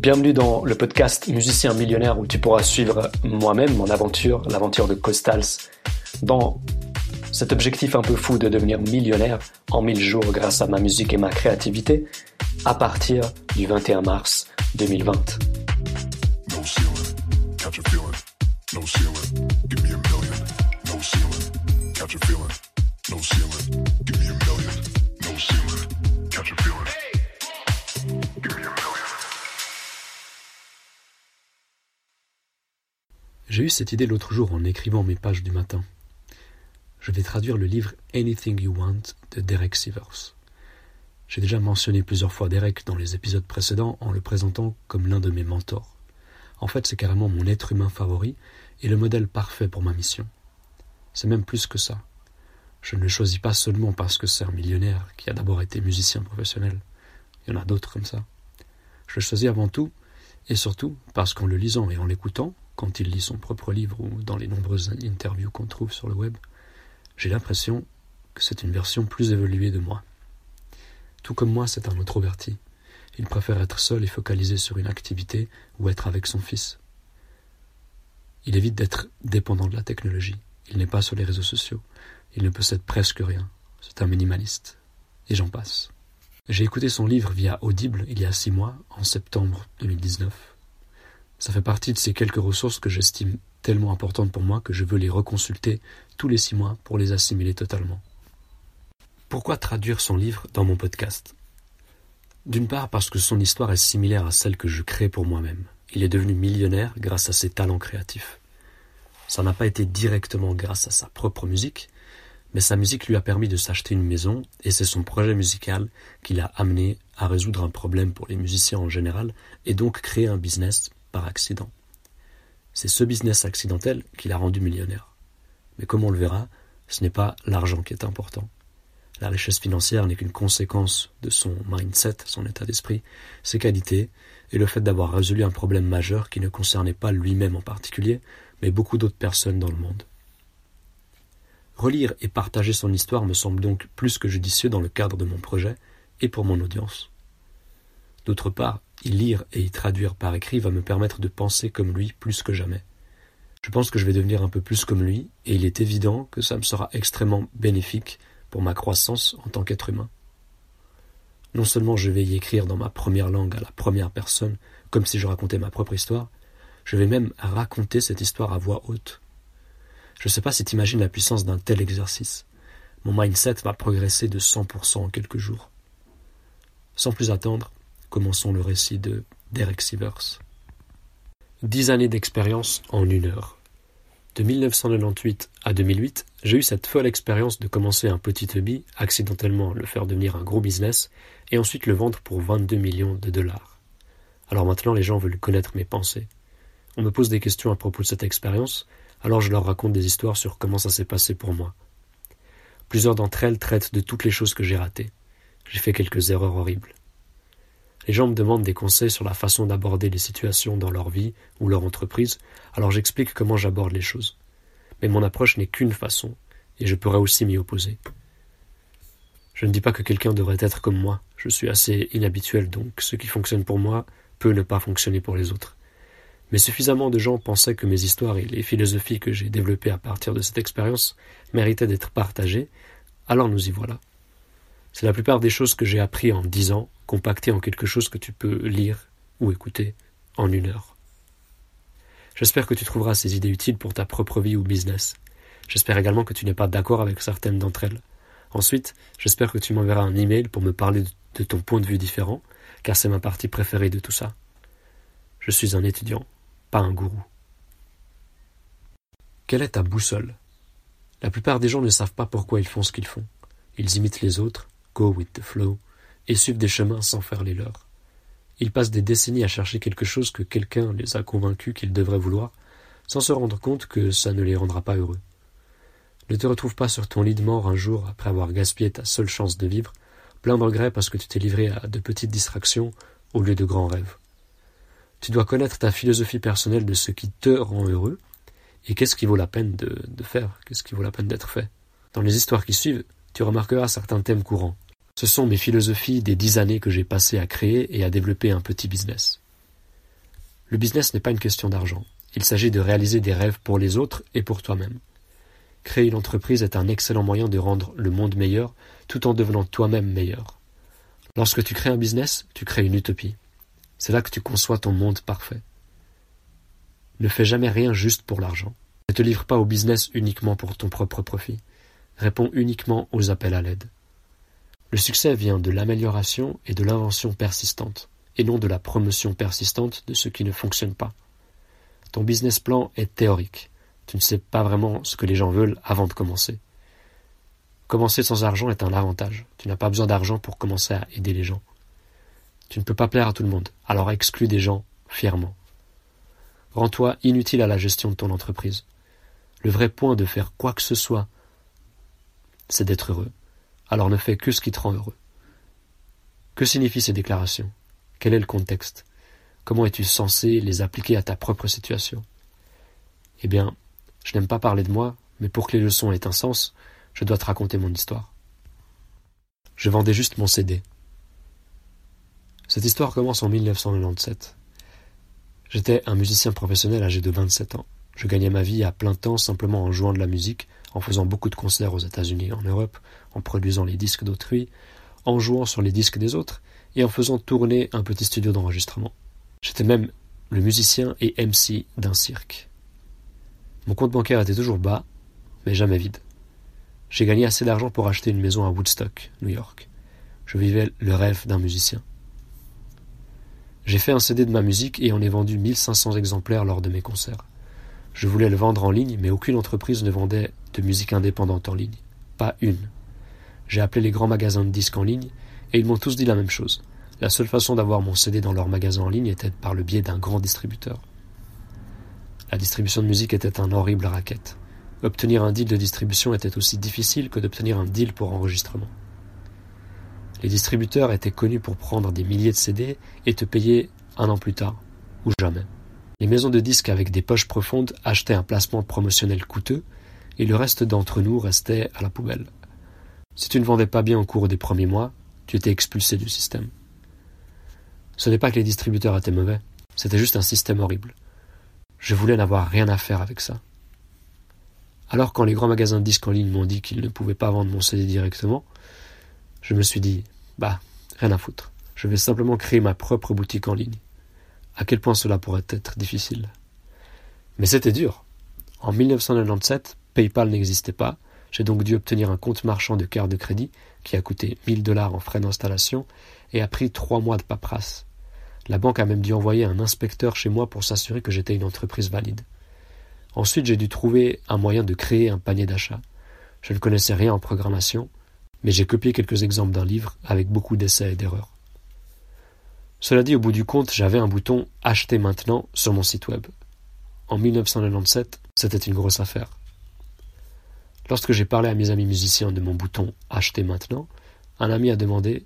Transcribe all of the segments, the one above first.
Bienvenue dans le podcast Musicien millionnaire où tu pourras suivre moi-même mon aventure, l'aventure de Costals, dans cet objectif un peu fou de devenir millionnaire en 1000 jours grâce à ma musique et ma créativité à partir du 21 mars 2020. Cette idée l'autre jour en écrivant mes pages du matin. Je vais traduire le livre Anything You Want de Derek Sivers. J'ai déjà mentionné plusieurs fois Derek dans les épisodes précédents en le présentant comme l'un de mes mentors. En fait, c'est carrément mon être humain favori et le modèle parfait pour ma mission. C'est même plus que ça. Je ne le choisis pas seulement parce que c'est un millionnaire qui a d'abord été musicien professionnel. Il y en a d'autres comme ça. Je le choisis avant tout et surtout parce qu'en le lisant et en l'écoutant, quand il lit son propre livre ou dans les nombreuses interviews qu'on trouve sur le web, j'ai l'impression que c'est une version plus évoluée de moi. Tout comme moi, c'est un introverti. Il préfère être seul et focalisé sur une activité ou être avec son fils. Il évite d'être dépendant de la technologie. Il n'est pas sur les réseaux sociaux. Il ne possède presque rien. C'est un minimaliste. Et j'en passe. J'ai écouté son livre via Audible il y a six mois, en septembre 2019. Ça fait partie de ces quelques ressources que j'estime tellement importantes pour moi que je veux les reconsulter tous les six mois pour les assimiler totalement. Pourquoi traduire son livre dans mon podcast? D'une part parce que son histoire est similaire à celle que je crée pour moi-même. Il est devenu millionnaire grâce à ses talents créatifs. Ça n'a pas été directement grâce à sa propre musique, mais sa musique lui a permis de s'acheter une maison et c'est son projet musical qui l'a amené à résoudre un problème pour les musiciens en général et donc créer un business par accident. C'est ce business accidentel qui l'a rendu millionnaire. Mais comme on le verra, ce n'est pas l'argent qui est important. La richesse financière n'est qu'une conséquence de son mindset, son état d'esprit, ses qualités, et le fait d'avoir résolu un problème majeur qui ne concernait pas lui-même en particulier, mais beaucoup d'autres personnes dans le monde. Relire et partager son histoire me semble donc plus que judicieux dans le cadre de mon projet et pour mon audience. D'autre part, y lire et y traduire par écrit va me permettre de penser comme lui plus que jamais. Je pense que je vais devenir un peu plus comme lui, et il est évident que ça me sera extrêmement bénéfique pour ma croissance en tant qu'être humain. Non seulement je vais y écrire dans ma première langue à la première personne, comme si je racontais ma propre histoire, je vais même raconter cette histoire à voix haute. Je ne sais pas si tu imagines la puissance d'un tel exercice. Mon mindset va progresser de 100% en quelques jours. Sans plus attendre, Commençons le récit de Derek Sivers. Dix années d'expérience en une heure. De 1998 à 2008, j'ai eu cette folle expérience de commencer un petit hobby, accidentellement le faire devenir un gros business, et ensuite le vendre pour 22 millions de dollars. Alors maintenant, les gens veulent connaître mes pensées. On me pose des questions à propos de cette expérience, alors je leur raconte des histoires sur comment ça s'est passé pour moi. Plusieurs d'entre elles traitent de toutes les choses que j'ai ratées. J'ai fait quelques erreurs horribles. Les gens me demandent des conseils sur la façon d'aborder les situations dans leur vie ou leur entreprise, alors j'explique comment j'aborde les choses. Mais mon approche n'est qu'une façon, et je pourrais aussi m'y opposer. Je ne dis pas que quelqu'un devrait être comme moi, je suis assez inhabituel, donc ce qui fonctionne pour moi peut ne pas fonctionner pour les autres. Mais suffisamment de gens pensaient que mes histoires et les philosophies que j'ai développées à partir de cette expérience méritaient d'être partagées, alors nous y voilà. C'est la plupart des choses que j'ai appris en dix ans, compactées en quelque chose que tu peux lire ou écouter en une heure. J'espère que tu trouveras ces idées utiles pour ta propre vie ou business. J'espère également que tu n'es pas d'accord avec certaines d'entre elles. Ensuite, j'espère que tu m'enverras un email pour me parler de ton point de vue différent, car c'est ma partie préférée de tout ça. Je suis un étudiant, pas un gourou. Quelle est ta boussole? La plupart des gens ne savent pas pourquoi ils font ce qu'ils font. Ils imitent les autres, go with the flow, et suivent des chemins sans faire les leurs. Ils passent des décennies à chercher quelque chose que quelqu'un les a convaincus qu'ils devraient vouloir, sans se rendre compte que ça ne les rendra pas heureux. Ne te retrouve pas sur ton lit de mort un jour après avoir gaspillé ta seule chance de vivre, plein de regrets parce que tu t'es livré à de petites distractions au lieu de grands rêves. Tu dois connaître ta philosophie personnelle de ce qui te rend heureux et qu'est-ce qui vaut la peine de, de faire, qu'est-ce qui vaut la peine d'être fait. Dans les histoires qui suivent, tu remarqueras certains thèmes courants. Ce sont mes philosophies des dix années que j'ai passées à créer et à développer un petit business. Le business n'est pas une question d'argent. Il s'agit de réaliser des rêves pour les autres et pour toi-même. Créer une entreprise est un excellent moyen de rendre le monde meilleur tout en devenant toi-même meilleur. Lorsque tu crées un business, tu crées une utopie. C'est là que tu conçois ton monde parfait. Ne fais jamais rien juste pour l'argent. Ne te livre pas au business uniquement pour ton propre profit. Réponds uniquement aux appels à l'aide. Le succès vient de l'amélioration et de l'invention persistante, et non de la promotion persistante de ce qui ne fonctionne pas. Ton business plan est théorique. Tu ne sais pas vraiment ce que les gens veulent avant de commencer. Commencer sans argent est un avantage. Tu n'as pas besoin d'argent pour commencer à aider les gens. Tu ne peux pas plaire à tout le monde, alors exclus des gens fièrement. Rends-toi inutile à la gestion de ton entreprise. Le vrai point de faire quoi que ce soit, c'est d'être heureux. Alors ne fais que ce qui te rend heureux. Que signifient ces déclarations? Quel est le contexte? Comment es-tu censé les appliquer à ta propre situation? Eh bien, je n'aime pas parler de moi, mais pour que les leçons aient un sens, je dois te raconter mon histoire. Je vendais juste mon CD. Cette histoire commence en 1997. J'étais un musicien professionnel âgé de 27 ans. Je gagnais ma vie à plein temps simplement en jouant de la musique, en faisant beaucoup de concerts aux États-Unis et en Europe, en produisant les disques d'autrui, en jouant sur les disques des autres et en faisant tourner un petit studio d'enregistrement. J'étais même le musicien et MC d'un cirque. Mon compte bancaire était toujours bas, mais jamais vide. J'ai gagné assez d'argent pour acheter une maison à Woodstock, New York. Je vivais le rêve d'un musicien. J'ai fait un CD de ma musique et en ai vendu 1500 exemplaires lors de mes concerts. Je voulais le vendre en ligne, mais aucune entreprise ne vendait de musique indépendante en ligne. Pas une. J'ai appelé les grands magasins de disques en ligne et ils m'ont tous dit la même chose. La seule façon d'avoir mon CD dans leur magasin en ligne était par le biais d'un grand distributeur. La distribution de musique était un horrible racket. Obtenir un deal de distribution était aussi difficile que d'obtenir un deal pour enregistrement. Les distributeurs étaient connus pour prendre des milliers de CD et te payer un an plus tard, ou jamais. Les maisons de disques avec des poches profondes achetaient un placement promotionnel coûteux, et le reste d'entre nous restait à la poubelle. Si tu ne vendais pas bien au cours des premiers mois, tu étais expulsé du système. Ce n'est pas que les distributeurs étaient mauvais, c'était juste un système horrible. Je voulais n'avoir rien à faire avec ça. Alors quand les grands magasins de disques en ligne m'ont dit qu'ils ne pouvaient pas vendre mon CD directement, je me suis dit, bah, rien à foutre. Je vais simplement créer ma propre boutique en ligne. À quel point cela pourrait être difficile. Mais c'était dur. En 1997, PayPal n'existait pas. J'ai donc dû obtenir un compte marchand de carte de crédit qui a coûté 1000 dollars en frais d'installation et a pris trois mois de paperasse. La banque a même dû envoyer un inspecteur chez moi pour s'assurer que j'étais une entreprise valide. Ensuite, j'ai dû trouver un moyen de créer un panier d'achat. Je ne connaissais rien en programmation, mais j'ai copié quelques exemples d'un livre avec beaucoup d'essais et d'erreurs. Cela dit, au bout du compte, j'avais un bouton Acheter maintenant sur mon site web. En 1997, c'était une grosse affaire. Lorsque j'ai parlé à mes amis musiciens de mon bouton Acheter maintenant, un ami a demandé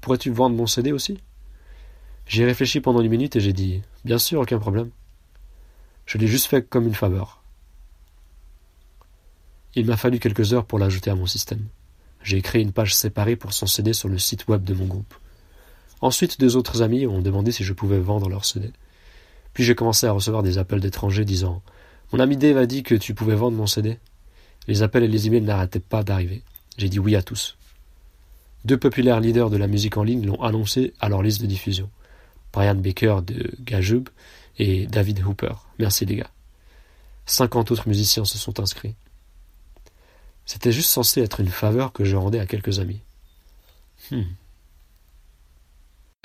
Pourrais-tu vendre mon CD aussi? J'ai réfléchi pendant une minute et j'ai dit Bien sûr, aucun problème. Je l'ai juste fait comme une faveur. Il m'a fallu quelques heures pour l'ajouter à mon système. J'ai créé une page séparée pour son CD sur le site web de mon groupe. Ensuite, deux autres amis ont demandé si je pouvais vendre leur CD. Puis j'ai commencé à recevoir des appels d'étrangers disant Mon ami Dave a dit que tu pouvais vendre mon CD. Les appels et les emails n'arrêtaient pas d'arriver. J'ai dit oui à tous. Deux populaires leaders de la musique en ligne l'ont annoncé à leur liste de diffusion. Brian Baker de Gajub et David Hooper. Merci les gars. Cinquante autres musiciens se sont inscrits. C'était juste censé être une faveur que je rendais à quelques amis. Hmm.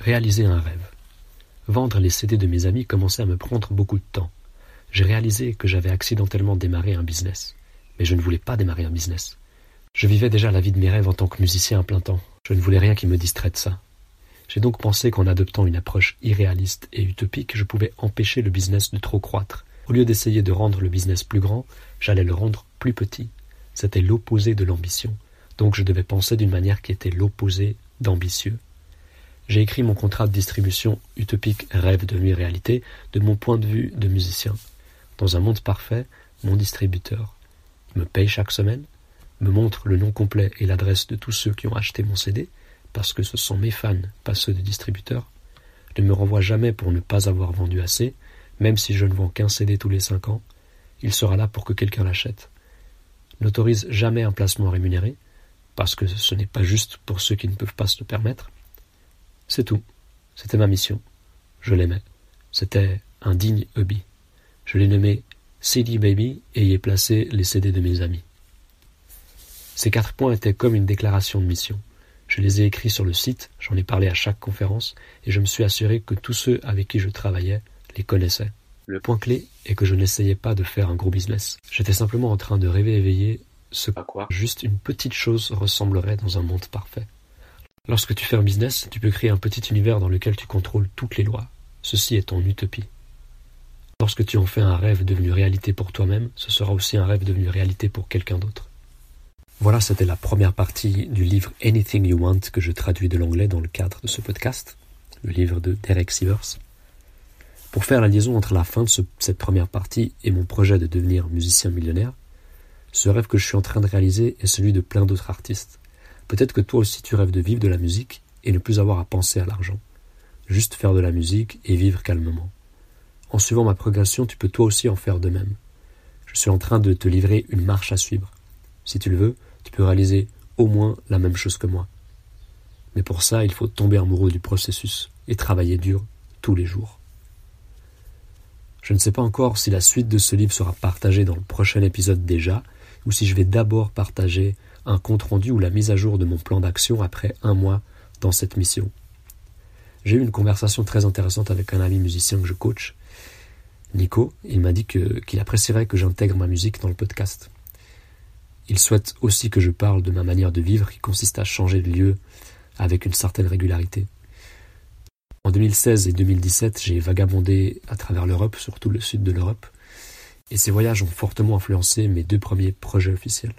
Réaliser un rêve. Vendre les CD de mes amis commençait à me prendre beaucoup de temps. J'ai réalisé que j'avais accidentellement démarré un business. Mais je ne voulais pas démarrer un business. Je vivais déjà la vie de mes rêves en tant que musicien à plein temps. Je ne voulais rien qui me distrait de ça. J'ai donc pensé qu'en adoptant une approche irréaliste et utopique, je pouvais empêcher le business de trop croître. Au lieu d'essayer de rendre le business plus grand, j'allais le rendre plus petit c'était l'opposé de l'ambition, donc je devais penser d'une manière qui était l'opposé d'ambitieux. J'ai écrit mon contrat de distribution utopique rêve devenu réalité de mon point de vue de musicien. Dans un monde parfait, mon distributeur me paye chaque semaine, me montre le nom complet et l'adresse de tous ceux qui ont acheté mon CD, parce que ce sont mes fans, pas ceux du distributeur, ne me renvoie jamais pour ne pas avoir vendu assez, même si je ne vends qu'un CD tous les cinq ans, il sera là pour que quelqu'un l'achète. N'autorise jamais un placement rémunéré, parce que ce n'est pas juste pour ceux qui ne peuvent pas se le permettre. C'est tout. C'était ma mission. Je l'aimais. C'était un digne hobby. Je l'ai nommé CD Baby et y ai placé les CD de mes amis. Ces quatre points étaient comme une déclaration de mission. Je les ai écrits sur le site, j'en ai parlé à chaque conférence, et je me suis assuré que tous ceux avec qui je travaillais les connaissaient. Le point clé est que je n'essayais pas de faire un gros business. J'étais simplement en train de rêver éveillé ce à quoi? juste une petite chose ressemblerait dans un monde parfait. Lorsque tu fais un business, tu peux créer un petit univers dans lequel tu contrôles toutes les lois. Ceci est ton utopie. Lorsque tu en fais un rêve devenu réalité pour toi-même, ce sera aussi un rêve devenu réalité pour quelqu'un d'autre. Voilà, c'était la première partie du livre Anything You Want que je traduis de l'anglais dans le cadre de ce podcast, le livre de Derek Sivers. Pour faire la liaison entre la fin de cette première partie et mon projet de devenir musicien millionnaire, ce rêve que je suis en train de réaliser est celui de plein d'autres artistes. Peut-être que toi aussi tu rêves de vivre de la musique et ne plus avoir à penser à l'argent. Juste faire de la musique et vivre calmement. En suivant ma progression, tu peux toi aussi en faire de même. Je suis en train de te livrer une marche à suivre. Si tu le veux, tu peux réaliser au moins la même chose que moi. Mais pour ça, il faut tomber amoureux du processus et travailler dur tous les jours. Je ne sais pas encore si la suite de ce livre sera partagée dans le prochain épisode déjà, ou si je vais d'abord partager un compte-rendu ou la mise à jour de mon plan d'action après un mois dans cette mission. J'ai eu une conversation très intéressante avec un ami musicien que je coach, Nico. Il m'a dit qu'il apprécierait que j'intègre ma musique dans le podcast. Il souhaite aussi que je parle de ma manière de vivre qui consiste à changer de lieu avec une certaine régularité. En 2016 et 2017, j'ai vagabondé à travers l'Europe, surtout le sud de l'Europe, et ces voyages ont fortement influencé mes deux premiers projets officiels.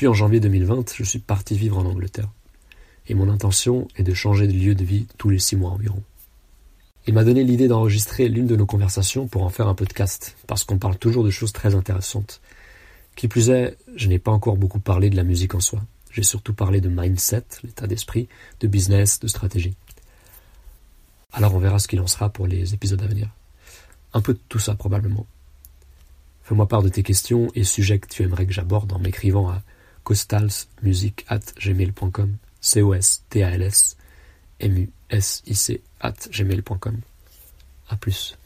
Puis en janvier 2020, je suis parti vivre en Angleterre, et mon intention est de changer de lieu de vie tous les six mois environ. Il m'a donné l'idée d'enregistrer l'une de nos conversations pour en faire un podcast, parce qu'on parle toujours de choses très intéressantes. Qui plus est, je n'ai pas encore beaucoup parlé de la musique en soi. J'ai surtout parlé de mindset, l'état d'esprit, de business, de stratégie. Alors on verra ce qu'il en sera pour les épisodes à venir. Un peu de tout ça probablement. Fais-moi part de tes questions et sujets que tu aimerais que j'aborde en m'écrivant à costalsmusic@gmail.com, c o s t a l s m u s i c gmail.com. À plus.